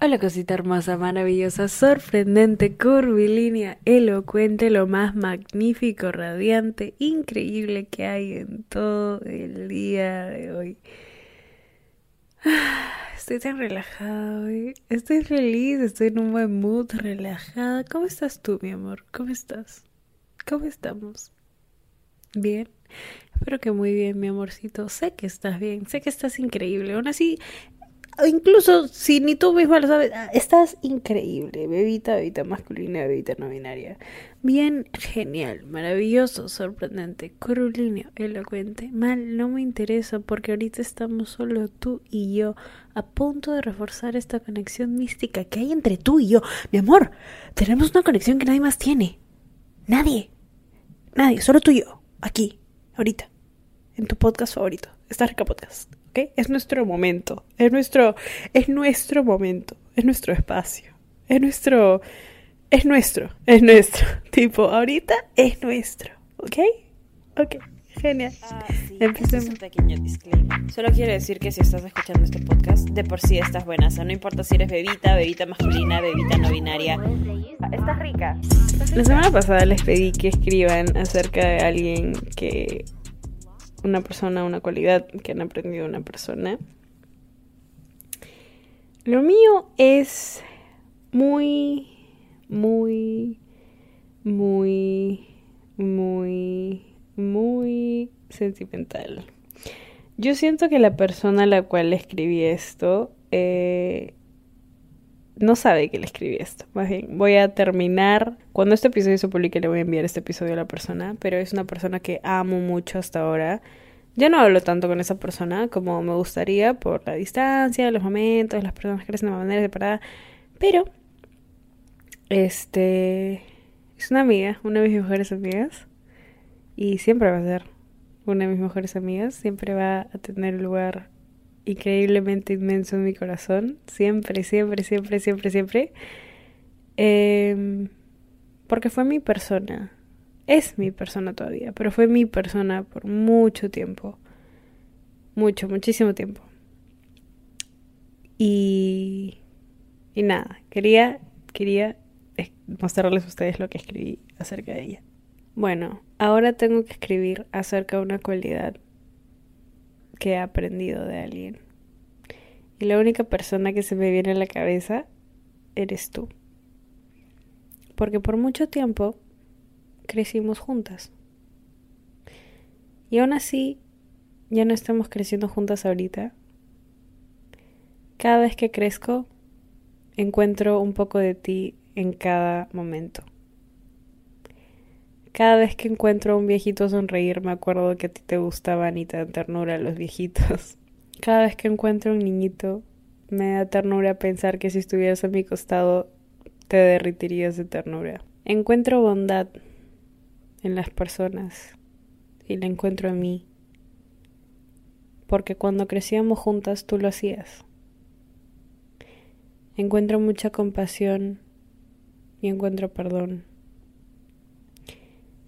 Hola cosita hermosa, maravillosa, sorprendente, curvilínea, elocuente, lo más magnífico, radiante, increíble que hay en todo el día de hoy. Estoy tan relajada hoy, estoy feliz, estoy en un buen mood, relajada. ¿Cómo estás tú, mi amor? ¿Cómo estás? ¿Cómo estamos? ¿Bien? Espero que muy bien, mi amorcito. Sé que estás bien, sé que estás increíble. Aún así, incluso si ni tú misma lo sabes, ah, estás increíble, bebita, bebita masculina, bebita no binaria. Bien, genial, maravilloso, sorprendente, curvilíneo, elocuente. Mal, no me interesa porque ahorita estamos solo tú y yo, a punto de reforzar esta conexión mística que hay entre tú y yo. Mi amor, tenemos una conexión que nadie más tiene. Nadie. Nadie, solo tú y yo, aquí, ahorita, en tu podcast favorito, Esta Rica Podcast. Es nuestro momento, es nuestro, es nuestro momento, es nuestro espacio, es nuestro, es nuestro, es nuestro. Tipo, ahorita es nuestro, ¿ok? Ok, genial. Ah, Empecemos. un pequeño disclaimer. Solo quiero decir que si estás escuchando este podcast, de por sí estás buena. O sea, no importa si eres bebita, bebita masculina, bebita no binaria. Estás rica. La semana pasada les pedí que escriban acerca de alguien que una persona, una cualidad que han aprendido una persona. Lo mío es muy, muy, muy, muy, muy sentimental. Yo siento que la persona a la cual escribí esto eh, no sabe que le escribí esto. Más bien, voy a terminar. Cuando este episodio se publique, le voy a enviar este episodio a la persona. Pero es una persona que amo mucho hasta ahora. Ya no hablo tanto con esa persona como me gustaría por la distancia, los momentos, las personas crecen de manera separada. Pero, este. Es una amiga, una de mis mejores amigas. Y siempre va a ser una de mis mejores amigas. Siempre va a tener lugar increíblemente inmenso en mi corazón. Siempre, siempre, siempre, siempre, siempre. Em, porque fue mi persona. Es mi persona todavía, pero fue mi persona por mucho tiempo. Mucho, muchísimo tiempo. Y, y nada, quería, quería mostrarles a ustedes lo que escribí acerca de ella. Bueno, ahora tengo que escribir acerca de una cualidad que he aprendido de alguien. Y la única persona que se me viene a la cabeza eres tú. Porque por mucho tiempo crecimos juntas. Y aún así, ya no estamos creciendo juntas ahorita. Cada vez que crezco, encuentro un poco de ti en cada momento. Cada vez que encuentro a un viejito sonreír, me acuerdo que a ti te gustaban y te dan ternura los viejitos. Cada vez que encuentro a un niñito, me da ternura pensar que si estuvieras a mi costado, te derritirías de ternura. Encuentro bondad en las personas y la encuentro en mí. Porque cuando crecíamos juntas, tú lo hacías. Encuentro mucha compasión y encuentro perdón.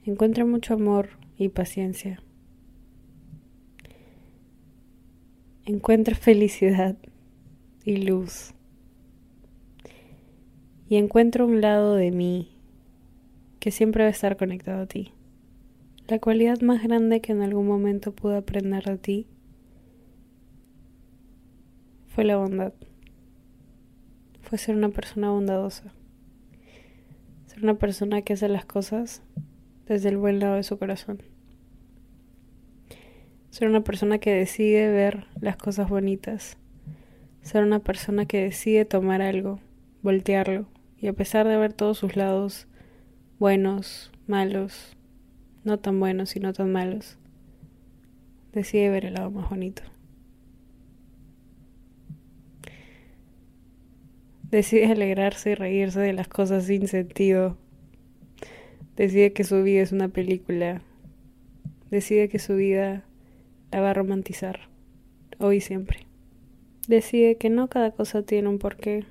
Encuentra mucho amor y paciencia. Encuentra felicidad y luz. Y encuentro un lado de mí que siempre va a estar conectado a ti. La cualidad más grande que en algún momento pude aprender de ti fue la bondad. Fue ser una persona bondadosa. Ser una persona que hace las cosas desde el buen lado de su corazón. Ser una persona que decide ver las cosas bonitas. Ser una persona que decide tomar algo, voltearlo, y a pesar de ver todos sus lados buenos, malos, no tan buenos y no tan malos, decide ver el lado más bonito. Decide alegrarse y reírse de las cosas sin sentido Decide que su vida es una película. Decide que su vida la va a romantizar. Hoy y siempre. Decide que no cada cosa tiene un porqué.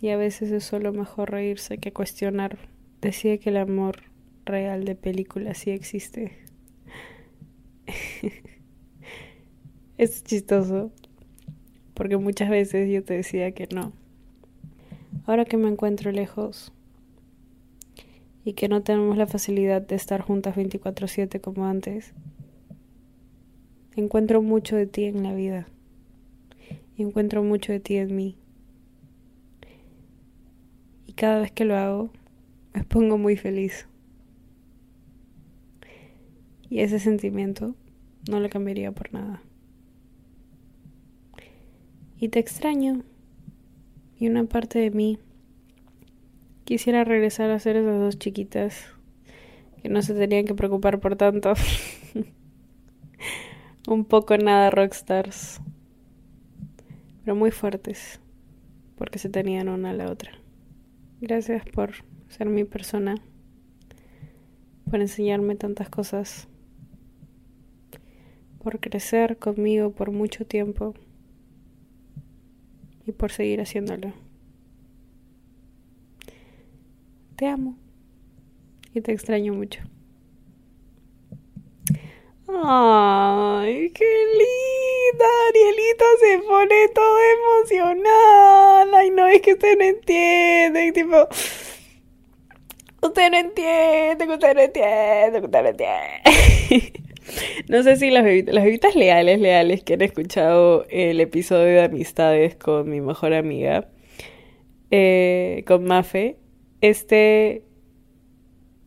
Y a veces es solo mejor reírse que cuestionar. Decide que el amor real de película sí existe. es chistoso. porque muchas veces yo te decía que no. Ahora que me encuentro lejos y que no tenemos la facilidad de estar juntas 24/7 como antes, encuentro mucho de ti en la vida y encuentro mucho de ti en mí. Y cada vez que lo hago, me pongo muy feliz. Y ese sentimiento no lo cambiaría por nada. Y te extraño. Y una parte de mí quisiera regresar a ser esas dos chiquitas que no se tenían que preocupar por tanto. Un poco nada rockstars. Pero muy fuertes. Porque se tenían una a la otra. Gracias por ser mi persona. Por enseñarme tantas cosas por crecer conmigo por mucho tiempo y por seguir haciéndolo. Te amo y te extraño mucho. Ay, qué linda. Arielita se pone todo emocional. Ay, no, es que usted no entiende. Tipo, usted no entiende, usted no entiende, usted no entiende. No sé si las bebitas, las bebitas leales, leales que han escuchado el episodio de amistades con mi mejor amiga, eh, con Mafe, este,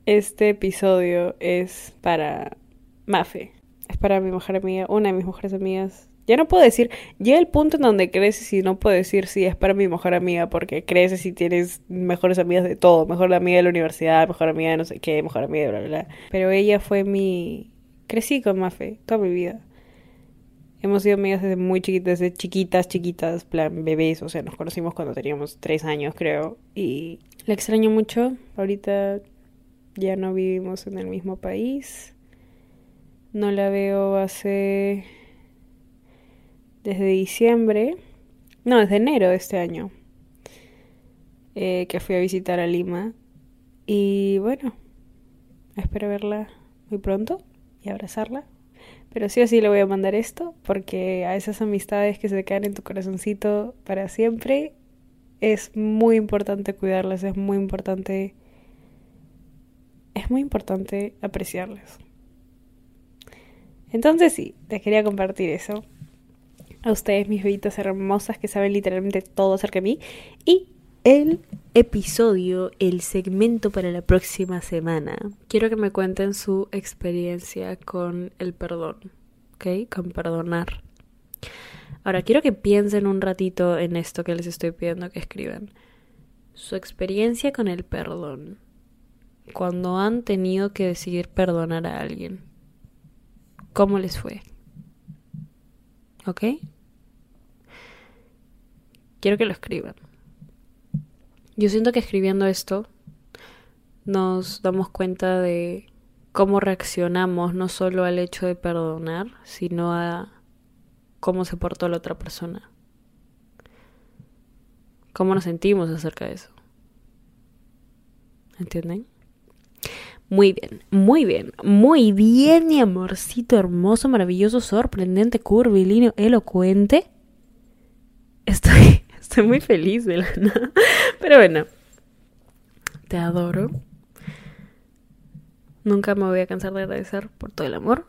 este episodio es para Mafe, es para mi mejor amiga, una de mis mejores amigas. Ya no puedo decir, llega el punto en donde creces y no puedo decir si es para mi mejor amiga, porque creces y tienes mejores amigas de todo, mejor amiga de la universidad, mejor amiga de no sé qué, mejor amiga de bla, bla, bla. Pero ella fue mi, crecí con Mafe toda mi vida. Hemos sido amigas desde muy chiquitas, desde chiquitas, chiquitas, plan bebés, o sea, nos conocimos cuando teníamos tres años, creo. Y la extraño mucho. Ahorita ya no vivimos en el mismo país. No la veo hace. desde diciembre. No, desde enero de este año. Eh, que fui a visitar a Lima. Y bueno, espero verla muy pronto y abrazarla. Pero sí o sí le voy a mandar esto porque a esas amistades que se quedan en tu corazoncito para siempre es muy importante cuidarlas, es muy importante es muy importante apreciarlas. Entonces sí, te quería compartir eso. A ustedes, mis bebitas hermosas que saben literalmente todo acerca de mí. Y el episodio, el segmento para la próxima semana. Quiero que me cuenten su experiencia con el perdón, ¿ok? Con perdonar. Ahora, quiero que piensen un ratito en esto que les estoy pidiendo que escriban. Su experiencia con el perdón. Cuando han tenido que decidir perdonar a alguien. ¿Cómo les fue? ¿Ok? Quiero que lo escriban. Yo siento que escribiendo esto nos damos cuenta de cómo reaccionamos no solo al hecho de perdonar, sino a cómo se portó la otra persona. Cómo nos sentimos acerca de eso. ¿Entienden? Muy bien, muy bien, muy bien, mi amorcito hermoso, maravilloso, sorprendente, curvilíneo, elocuente. Estoy Estoy muy feliz de la. Pero bueno, te adoro. Nunca me voy a cansar de agradecer por todo el amor.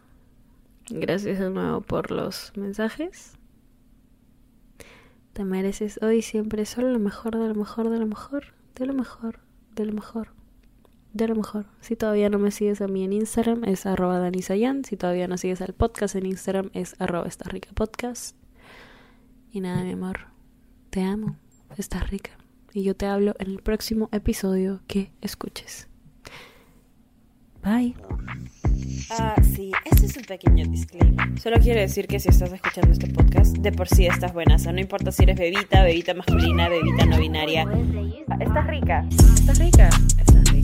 Gracias de nuevo por los mensajes. Te mereces hoy siempre solo lo mejor, de lo mejor, de lo mejor, de lo mejor, de lo mejor, de lo mejor. Si todavía no me sigues a mí en Instagram es arroba danisayan. Si todavía no sigues al podcast en Instagram es arroba esta rica podcast. Y nada, mi amor. Te amo, estás rica. Y yo te hablo en el próximo episodio que escuches. Bye. Ah, sí, este es un pequeño disclaimer. Solo quiero decir que si estás escuchando este podcast, de por sí estás buena. O sea, no importa si eres bebita, bebita masculina, bebita no binaria. Ah, estás rica. Estás rica. Estás rica.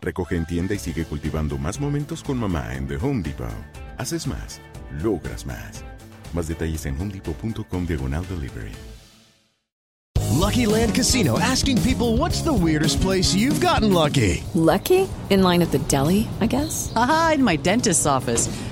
Recoge en tienda y sigue cultivando más momentos con mamá en The Home Depot. Haces más, logras más. Más detalles en homedepot.com diagonal delivery. Lucky Land Casino asking people what's the weirdest place you've gotten lucky? Lucky? In line at the deli, I guess? Aha, in my dentist's office.